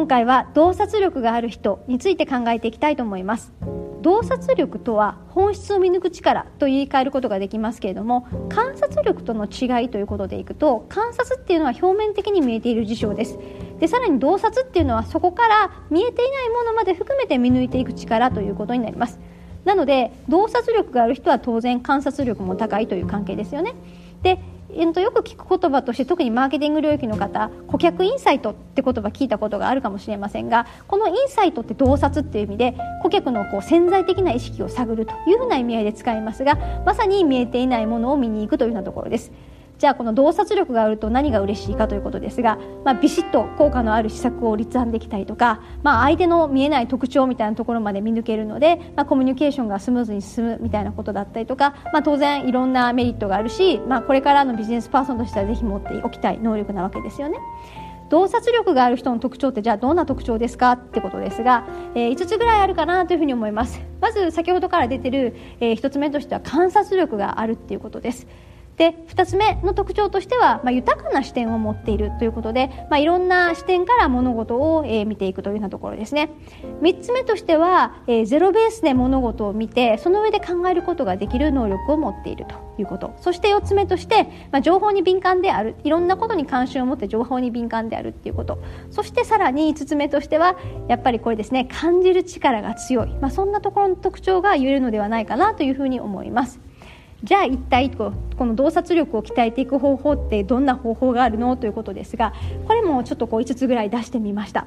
今回は洞察力がある人について考えていきたいと思います。洞察力とは本質を見抜く力と言い換えることができますけれども観察力との違いということでいくと観察っていうのは表面的に見えている事象です。でさらに洞察っていうのはそこから見えていないものまで含めて見抜いていく力ということになります。なので洞察力がある人は当然観察力も高いという関係ですよね。でえー、とよく聞く言葉として特にマーケティング領域の方顧客インサイトって言葉聞いたことがあるかもしれませんがこのインサイトって洞察っていう意味で顧客のこう潜在的な意識を探るというふうな意味合いで使いますがまさに見えていないものを見に行くというようなところです。じゃあこの洞察力があると何が嬉しいかということですが、まあ、ビシッと効果のある施策を立案できたりとか、まあ、相手の見えない特徴みたいなところまで見抜けるので、まあ、コミュニケーションがスムーズに進むみたいなことだったりとか、まあ、当然いろんなメリットがあるし、まあ、これからのビジネスパーソンとしてはぜひ持っておきたい能力なわけですよね。洞察力がある人の特徴ってじゃあどんな特徴ですかってことですが、えー、5つぐらいあるかなというふうに思いますまず先ほどから出てる、えー、1つ目としては観察力があるっていうことですで2つ目の特徴としては、まあ、豊かな視点を持っているということで、まあ、いろんな視点から物事を、えー、見ていくというようなところですね。3つ目としては、えー、ゼロベースで物事を見てその上で考えることができる能力を持っているということ。そして4つ目として、まあ、情報に敏感である。いろんなことに関心を持って情報に敏感であるっていうこと。そしてさらに5つ目としてはやっぱりこれですね感じる力が強い、まあ、そんなところの特徴が言えるのではないかなというふうに思います。じゃあ一体この洞察力を鍛えていく方法ってどんな方法があるのということですがこれもちょっとこう5つぐらい出してみました。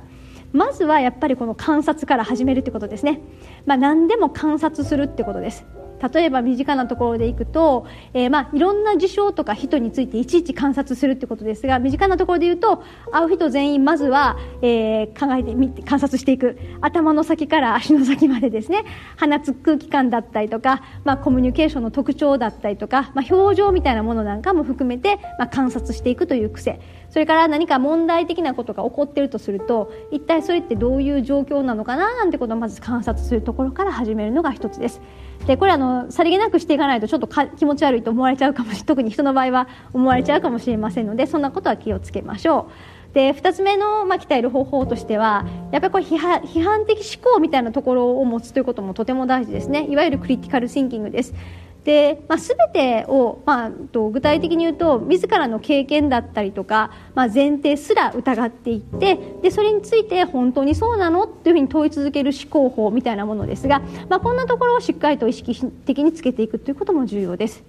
まずはやっぱりこの観察から始めるってことですね、まあ、何でも観察するってことです。例えば身近なところでいくと、えー、まあいろんな事象とか人についていちいち観察するってことですが身近なところで言うと会う人全員まずは、えー、考えてみて観察していく。頭の先から足の先までですね。放つ空気感だったりとか、まあ、コミュニケーションの特徴だったりとか、まあ、表情みたいなものなんかも含めて、まあ、観察していくという癖。それから何か問題的なことが起こっているとすると一体それってどういう状況なのかななんてことをまず観察するところから始めるのが一つです。でこれあのさりげなくしていかないとちょっと気持ち悪いと思われちゃうかもしれ 特に人の場合は思われちゃうかもしれませんのでそんなことは気をつけましょう。で2つ目の、まあ、鍛える方法としてはやっぱりこれ批判批判的思考みたいなところを持つということもとても大事ですねいわゆるクリティカルシンキングですで、まあ、全てを、まあ、と具体的に言うと自らの経験だったりとか、まあ、前提すら疑っていってでそれについて本当にそうなのっていうふうに問い続ける思考法みたいなものですが、まあ、こんなところをしっかりと意識的につけていくということも重要です。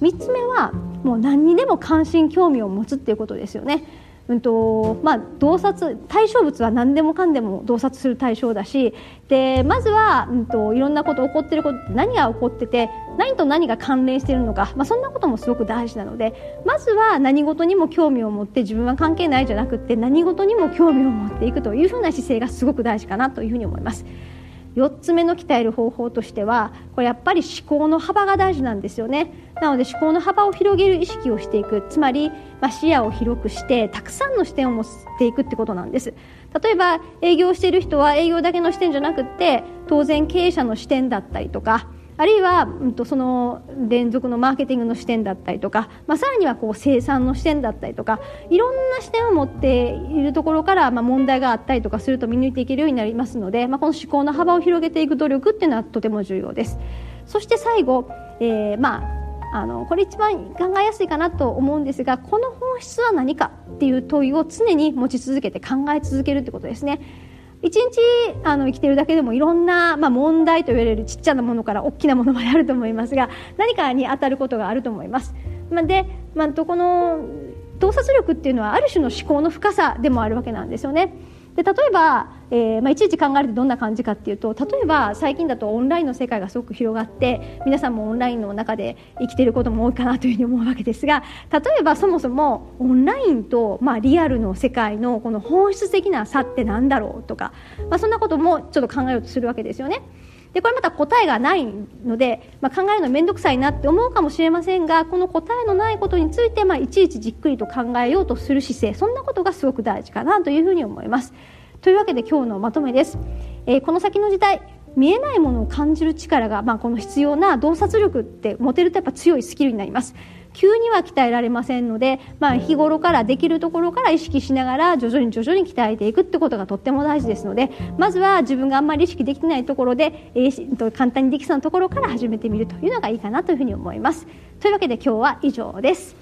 3つ目はもう何にでも関心興味を持つっていうことですよね。うんとまあ、洞察対象物は何でもかんでも洞察する対象だしでまずは、うんと、いろんなこと起こってることって何が起こってて何と何が関連しているのか、まあ、そんなこともすごく大事なのでまずは何事にも興味を持って自分は関係ないじゃなくて何事にも興味を持っていくというふうな姿勢がすごく大事かなというふうに思います。4つ目の鍛える方法としてはこれやっぱり思考の幅が大事なんですよね。なので思考の幅を広げる意識をしていく。つまり、まあ、視野を広くしてたくさんの視点を持っていくってことなんです。例えば営業している人は営業だけの視点じゃなくって当然経営者の視点だったりとかあるいは、うん、とその連続のマーケティングの視点だったりとか、まあ、さらにはこう生産の視点だったりとかいろんな視点を持っているところから、まあ、問題があったりとかすると見抜いていけるようになりますので、まあ、この思考の幅を広げていく努力っていうのはとても重要です。そして最後、えー、まああのこれ一番考えやすいかなと思うんですがこの本質は何かっていう問いを常に持ち続けて考え続けるってことですね。一日あの生きてるだけでもいろんな、まあ、問題と言われるちっちゃなものから大きなものまであると思いますが 何かに当たることがあると思います。まあ、で、まあ、この洞察力っていうのはある種の思考の深さでもあるわけなんですよね。で例えば、えーまあ、いちいち考えるとどんな感じかっていうと例えば最近だとオンラインの世界がすごく広がって皆さんもオンラインの中で生きていることも多いかなというふうに思うわけですが例えばそもそもオンラインと、まあ、リアルの世界のこの本質的な差って何だろうとか、まあ、そんなこともちょっと考えようとするわけですよね。でこれまた答えがないので、まあ、考えるの面倒くさいなって思うかもしれませんがこの答えのないことについて、まあ、いちいちじっくりと考えようとする姿勢そんなことがすごく大事かなというふうに思います。というわけで今日のまとめです。えー、この先の時代見えないものを感じる力が、まあ、この必要な洞察力って持てるとやっぱ強いスキルになります急には鍛えられませんので、まあ、日頃からできるところから意識しながら徐々に徐々に鍛えていくってことがとっても大事ですのでまずは自分があんまり意識できてないところで、えー、簡単にできそうなところから始めてみるというのがいいかなというふうに思います。というわけで今日は以上です。